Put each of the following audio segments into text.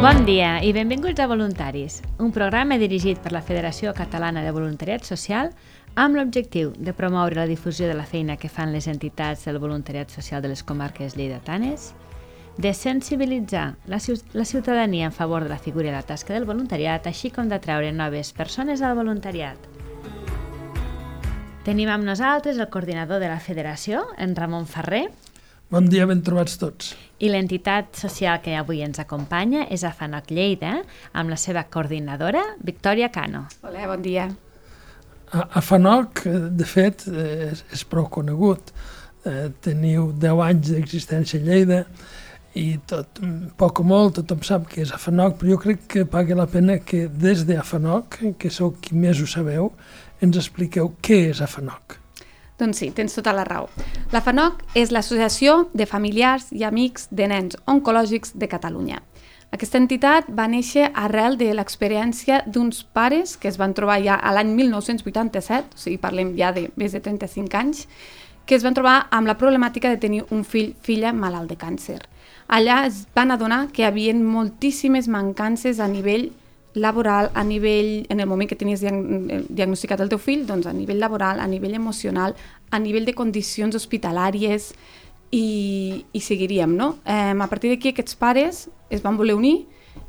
Bon dia i benvinguts a Voluntaris, un programa dirigit per la Federació Catalana de Voluntariat Social amb l'objectiu de promoure la difusió de la feina que fan les entitats del voluntariat social de les comarques lleidatanes, de sensibilitzar la, la ciutadania en favor de la figura i la tasca del voluntariat, així com d'atraure noves persones al voluntariat. Tenim amb nosaltres el coordinador de la federació, en Ramon Ferrer, Bon dia, ben trobats tots. I l'entitat social que avui ens acompanya és Afanoc Lleida, amb la seva coordinadora, Victòria Cano. Hola, bon dia. Afanoc, de fet, és, és prou conegut. Eh, teniu 10 anys d'existència a Lleida i tot, poc o molt tothom sap que és Afanoc, però jo crec que paga la pena que des d'Afanoc, que sou qui més ho sabeu, ens expliqueu què és Afanoc. Doncs sí, tens tota la raó. La FANOC és l'Associació de Familiars i Amics de Nens Oncològics de Catalunya. Aquesta entitat va néixer arrel de l'experiència d'uns pares que es van trobar ja a l'any 1987, o sigui, parlem ja de més de 35 anys, que es van trobar amb la problemàtica de tenir un fill, filla malalt de càncer. Allà es van adonar que hi havia moltíssimes mancances a nivell laboral, a nivell, en el moment que tenies eh, diagnosticat el teu fill, doncs a nivell laboral, a nivell emocional, a nivell de condicions hospitalàries i, i seguiríem, no? Eh, a partir d'aquí aquests pares es van voler unir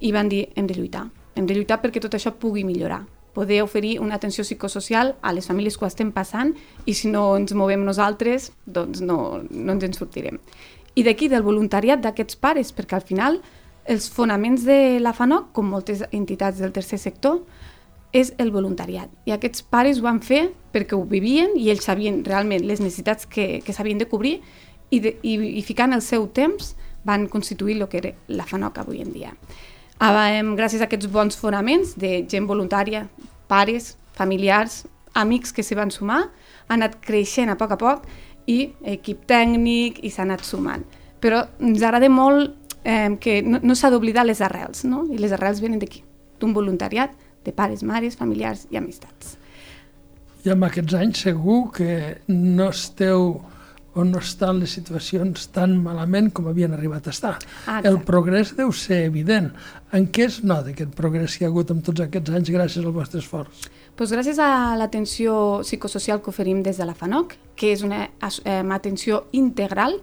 i van dir hem de lluitar, hem de lluitar perquè tot això pugui millorar poder oferir una atenció psicosocial a les famílies que ho estem passant i si no ens movem nosaltres, doncs no, no ens en sortirem. I d'aquí, del voluntariat d'aquests pares, perquè al final els fonaments de la FANOC, com moltes entitats del tercer sector, és el voluntariat. I aquests pares ho van fer perquè ho vivien i ells sabien realment les necessitats que, que s'havien de cobrir i, de, i, i ficant el seu temps van constituir el que era la FANOC avui en dia. Gràcies a aquests bons fonaments de gent voluntària, pares, familiars, amics que s'hi van sumar, ha anat creixent a poc a poc i equip tècnic i s'ha anat sumant. Però ens agrada molt eh, que no, no s'ha d'oblidar les arrels, no? i les arrels venen d'aquí, d'un voluntariat de pares, mares, familiars i amistats. I amb aquests anys segur que no esteu o no estan les situacions tan malament com havien arribat a estar. Ah, el progrés deu ser evident. En què es nota aquest progrés que hi ha hagut amb tots aquests anys gràcies al vostre esforç? Pues gràcies a l'atenció psicosocial que oferim des de la FANOC, que és una eh, atenció integral,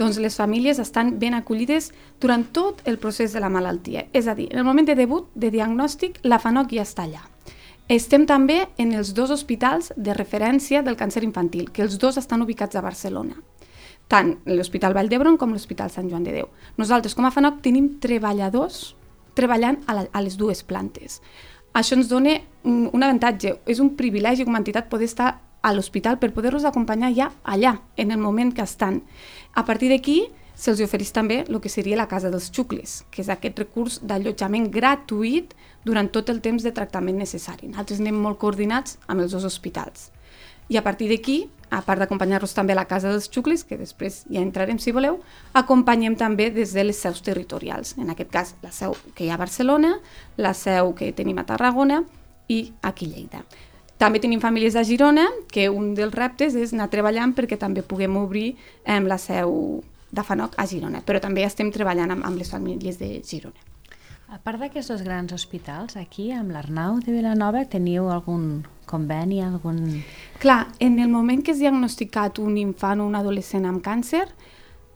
doncs les famílies estan ben acollides durant tot el procés de la malaltia. És a dir, en el moment de debut, de diagnòstic, la FANOC ja està allà. Estem també en els dos hospitals de referència del càncer infantil, que els dos estan ubicats a Barcelona tant l'Hospital Vall d'Hebron com l'Hospital Sant Joan de Déu. Nosaltres, com a FANOC, tenim treballadors treballant a, la, a les dues plantes. Això ens dona un, un avantatge, és un privilegi com a entitat poder estar a l'hospital per poder-los acompanyar ja allà, en el moment que estan. A partir d'aquí, se'ls ofereix també el que seria la Casa dels Xucles, que és aquest recurs d'allotjament gratuït durant tot el temps de tractament necessari. Nosaltres anem molt coordinats amb els dos hospitals. I a partir d'aquí, a part d'acompanyar-los també a la Casa dels Xucles, que després ja entrarem si voleu, acompanyem també des de les seus territorials. En aquest cas, la seu que hi ha a Barcelona, la seu que tenim a Tarragona i aquí a Lleida. També tenim famílies a Girona, que un dels reptes és anar treballant perquè també puguem obrir eh, la seu de FANOC a Girona, però també estem treballant amb, amb les famílies de Girona. A part d'aquests dos grans hospitals, aquí amb l'Arnau de Vilanova teniu algun conveni, algun... Clar, en el moment que és diagnosticat un infant o un adolescent amb càncer,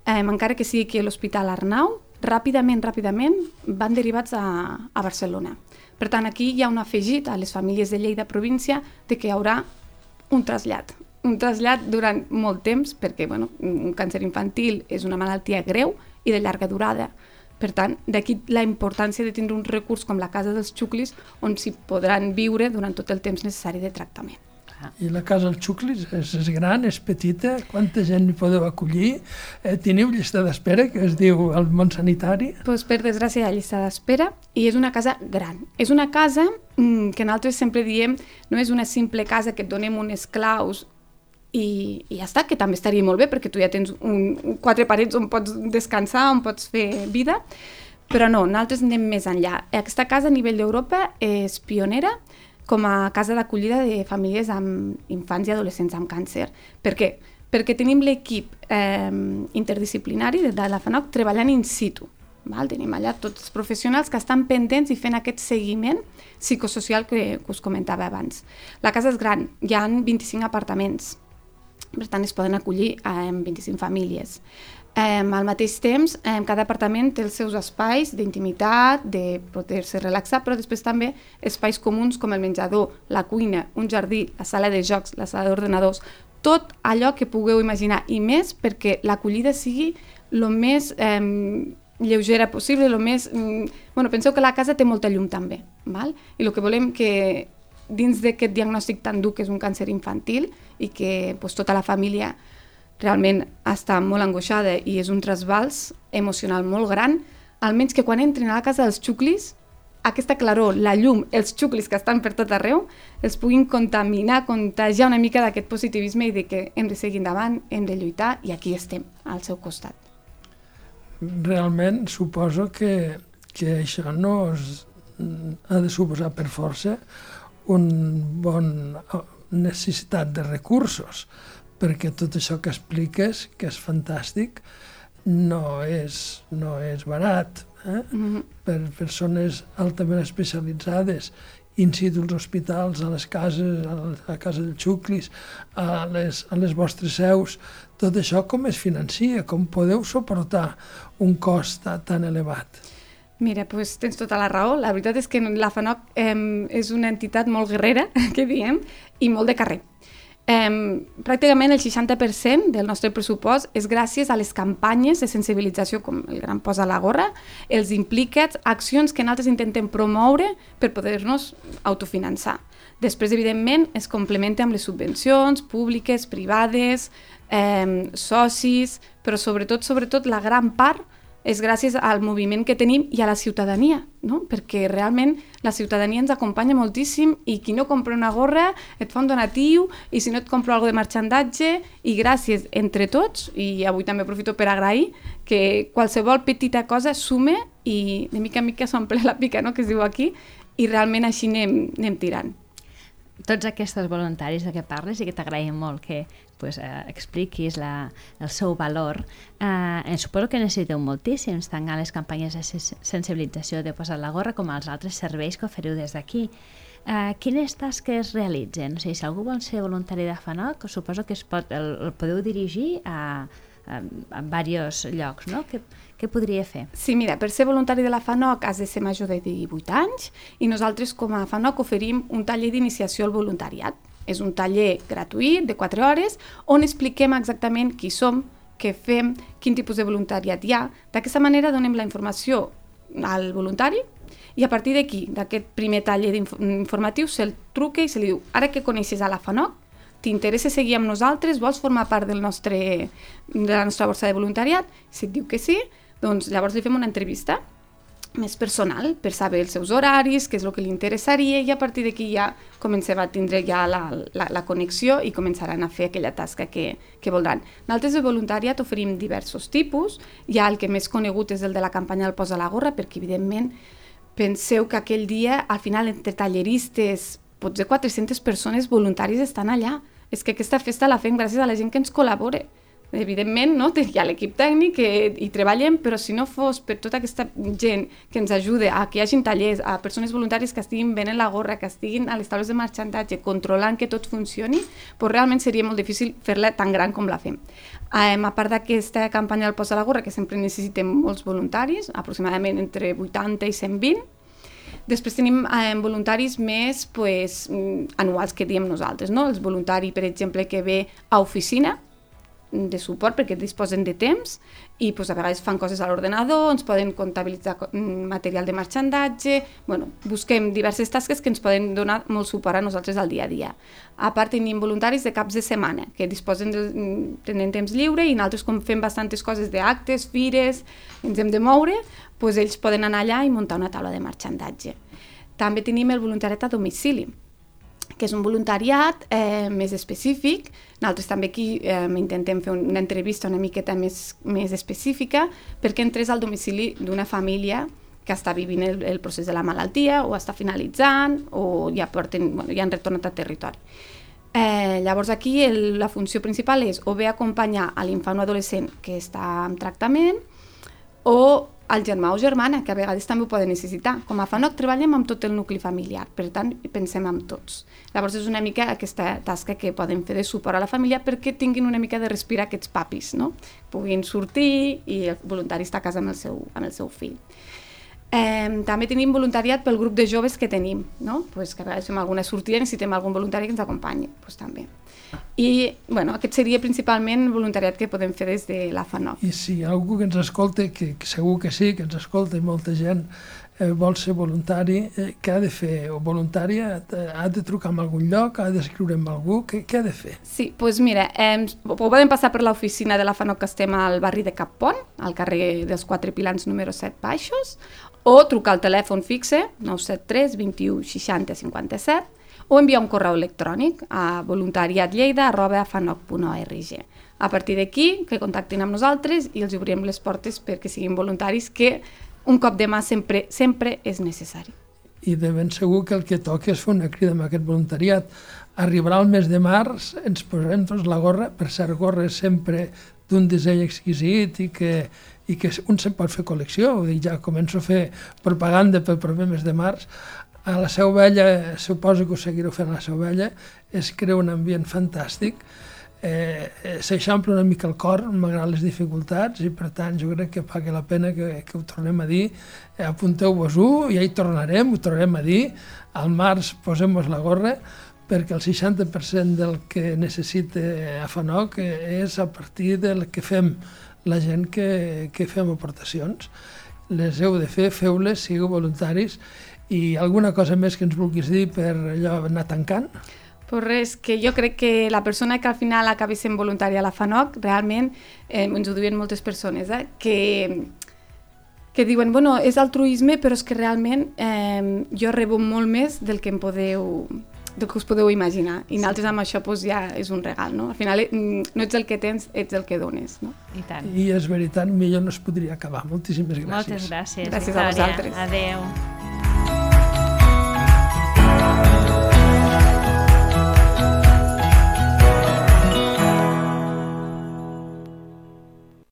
eh, encara que sigui a l'Hospital Arnau, ràpidament, ràpidament van derivats a, a Barcelona. Per tant, aquí hi ha un afegit a les famílies de Lleida província de que hi haurà un trasllat. Un trasllat durant molt temps, perquè bueno, un càncer infantil és una malaltia greu i de llarga durada. Per tant, d'aquí la importància de tindre un recurs com la Casa dels Xuclis on s'hi podran viure durant tot el temps necessari de tractament. I la Casa dels Xuclis és, és gran, és petita, quanta gent hi podeu acollir? Eh, teniu llista d'espera, que es diu el món sanitari? Pues, per desgràcia hi ha llista d'espera i és una casa gran. És una casa mm, que nosaltres sempre diem no és una simple casa que et donem unes claus i, i ja està, que també estaria molt bé perquè tu ja tens un, quatre parets on pots descansar, on pots fer vida, però no, nosaltres anem més enllà. Aquesta casa a nivell d'Europa és pionera com a casa d'acollida de famílies amb infants i adolescents amb càncer. Per què? Perquè tenim l'equip eh, interdisciplinari de la FANOC treballant in situ. Val? Tenim allà tots els professionals que estan pendents i fent aquest seguiment psicosocial que, que us comentava abans. La casa és gran, hi ha 25 apartaments, per tant es poden acollir eh, 25 famílies. Eh, al mateix temps, eh, cada apartament té els seus espais d'intimitat, de poder-se relaxar, però després també espais comuns com el menjador, la cuina, un jardí, la sala de jocs, la sala d'ordenadors, tot allò que pugueu imaginar i més perquè l'acollida sigui el més eh, lleugera possible, el més... Mm, bueno, penseu que la casa té molta llum també, val? i el que volem que dins d'aquest diagnòstic tan dur que és un càncer infantil i que pues, tota la família realment està molt angoixada i és un trasbals emocional molt gran, almenys que quan entrin a la casa dels xuclis, aquesta claror, la llum, els xuclis que estan per tot arreu, els puguin contaminar, contagiar una mica d'aquest positivisme i de que hem de seguir endavant, hem de lluitar i aquí estem, al seu costat. Realment suposo que, que això no es, ha de suposar per força un bon necessitat de recursos, perquè tot això que expliques, que és fantàstic, no és, no és barat. Eh? Mm -hmm. Per persones altament especialitzades in situ als hospitals, a les cases, a la, casa dels xuclis, a les, a les vostres seus, tot això com es financia? Com podeu suportar un cost tan elevat? Mira, doncs tens tota la raó. La veritat és que la FANOC eh, és una entitat molt guerrera, que diem, i molt de carrer. Eh, pràcticament el 60% del nostre pressupost és gràcies a les campanyes de sensibilització, com el Gran Posa la Gorra, els implicats, accions que nosaltres intentem promoure per poder-nos autofinançar. Després, evidentment, es complementa amb les subvencions públiques, privades, eh, socis, però sobretot, sobretot, la gran part és gràcies al moviment que tenim i a la ciutadania, no? perquè realment la ciutadania ens acompanya moltíssim i qui no compra una gorra et fa un donatiu i si no et compra alguna de marxandatge i gràcies entre tots, i avui també aprofito per agrair que qualsevol petita cosa sume i de mica en mica s'omple la pica, no? que es diu aquí, i realment així anem, anem tirant tots aquests voluntaris de què parles i que t'agraïm molt que pues, eh, expliquis la, el seu valor, eh, suposo que necessiteu moltíssims, tant a les campanyes de sensibilització de posar la gorra com als altres serveis que oferiu des d'aquí. Eh, quines tasques realitzen? O sigui, si algú vol ser voluntari de FANOC, suposo que es pot, el, el podeu dirigir a, a, a diversos llocs, no? Que, què podria fer? Sí, mira, per ser voluntari de la FANOC has de ser major de 18 anys i nosaltres com a FANOC oferim un taller d'iniciació al voluntariat. És un taller gratuït de 4 hores on expliquem exactament qui som, què fem, quin tipus de voluntariat hi ha. D'aquesta manera donem la informació al voluntari i a partir d'aquí, d'aquest primer taller informatiu, se'l truca i se li diu ara que coneixes a la FANOC, t'interessa seguir amb nosaltres, vols formar part del nostre, de la nostra borsa de voluntariat? Si et diu que sí, doncs llavors li fem una entrevista més personal per saber els seus horaris, què és el que li interessaria i a partir d'aquí ja comencem a tindre ja la, la, la connexió i començaran a fer aquella tasca que, que voldran. Nosaltres de voluntariat oferim diversos tipus, ja el que més conegut és el de la campanya del Posa la Gorra, perquè evidentment penseu que aquell dia, al final, entre talleristes, potser 400 persones voluntaris estan allà. És que aquesta festa la fem gràcies a la gent que ens col·labora evidentment no? hi ha l'equip tècnic que hi treballem, però si no fos per tota aquesta gent que ens ajuda a que hi hagin tallers, a persones voluntàries que estiguin venent la gorra, que estiguin a les taules de marxandatge, controlant que tot funcioni, doncs realment seria molt difícil fer-la tan gran com la fem. Um, a part d'aquesta campanya del Posa la Gorra, que sempre necessitem molts voluntaris, aproximadament entre 80 i 120, Després tenim eh, voluntaris més pues, anuals que diem nosaltres, no? Els voluntari, per exemple, que ve a oficina, de suport perquè disposen de temps i pues, a vegades fan coses a l'ordenador, ens poden comptabilitzar mm, material de marxandatge, bueno, busquem diverses tasques que ens poden donar molt suport a nosaltres al dia a dia. A part tenim voluntaris de caps de setmana que disposen de, mm, tenen temps lliure i nosaltres com fem bastantes coses d'actes, fires, ens hem de moure, pues ells poden anar allà i muntar una taula de marxandatge. També tenim el voluntariat a domicili, que és un voluntariat eh, més específic. Nosaltres també aquí eh, intentem fer una entrevista una miqueta més, més específica perquè entres al domicili d'una família que està vivint el, el procés de la malaltia o està finalitzant o ja, porten, bueno, ja han retornat a territori. Eh, llavors aquí el, la funció principal és o bé acompanyar l'infant o adolescent que està en tractament o al germà o germana, que a vegades també ho poden necessitar. Com a FANOC treballem amb tot el nucli familiar, per tant, pensem en tots. Llavors és una mica aquesta tasca que poden fer de suport a la família perquè tinguin una mica de respirar aquests papis, no? Puguin sortir i el voluntari està a casa amb el seu, amb el seu fill. Eh, també tenim voluntariat pel grup de joves que tenim, no? pues que a vegades fem alguna sortida i necessitem algun voluntari que ens acompanyi, pues també. I bueno, aquest seria principalment el voluntariat que podem fer des de la FANOC. I si algú que ens escolta, que, que segur que sí, que ens escolta i molta gent eh, vol ser voluntari, eh, què ha de fer? O voluntària, ha de trucar en algun lloc, ha d'escriure amb algú, què, què ha de fer? Sí, doncs pues mira, eh, podem passar per l'oficina de la FANOC que estem al barri de Cappont, al carrer dels Quatre Pilans número 7 Baixos, o trucar al telèfon fixe 973 21 60 57 o enviar un correu electrònic a voluntariatlleida.fanoc.org. A partir d'aquí, que contactin amb nosaltres i els obrirem les portes perquè siguin voluntaris, que un cop de mà sempre, sempre és necessari. I de ben segur que el que toca és fer una crida amb aquest voluntariat. Arribarà el mes de març, ens posarem tots la gorra, per cert, gorra sempre d'un disseny exquisit i que, i que un se'n pot fer col·lecció, vull dir, ja començo a fer propaganda pel proper mes de març, a la Seu Vella, suposo que ho seguireu fent a la Seu Vella, es crea un ambient fantàstic, eh, s'eixampla una mica el cor, malgrat les dificultats, i per tant jo crec que paga la pena que, que ho tornem a dir. Eh, Apunteu-vos-ho, ja hi tornarem, ho tornarem a dir. Al març posem-vos la gorra, perquè el 60% del que necessita AFANOC és a partir del que fem la gent que, que fem aportacions. Les heu de fer, feu-les, sigueu voluntaris i alguna cosa més que ens vulguis dir per allò anar tancant? Pues res, que jo crec que la persona que al final acabi sent voluntària a la FANOC, realment, eh, ens ho diuen moltes persones, eh, que, que diuen, bueno, és altruisme, però és que realment eh, jo rebo molt més del que em podeu del que us podeu imaginar. I nosaltres amb això pues, ja és un regal, no? Al final mm, no ets el que tens, ets el que dones, no? I tant. I és veritat, millor no es podria acabar. Moltíssimes gràcies. Moltes gràcies, Gràcies Victòria. a vosaltres. Adeu.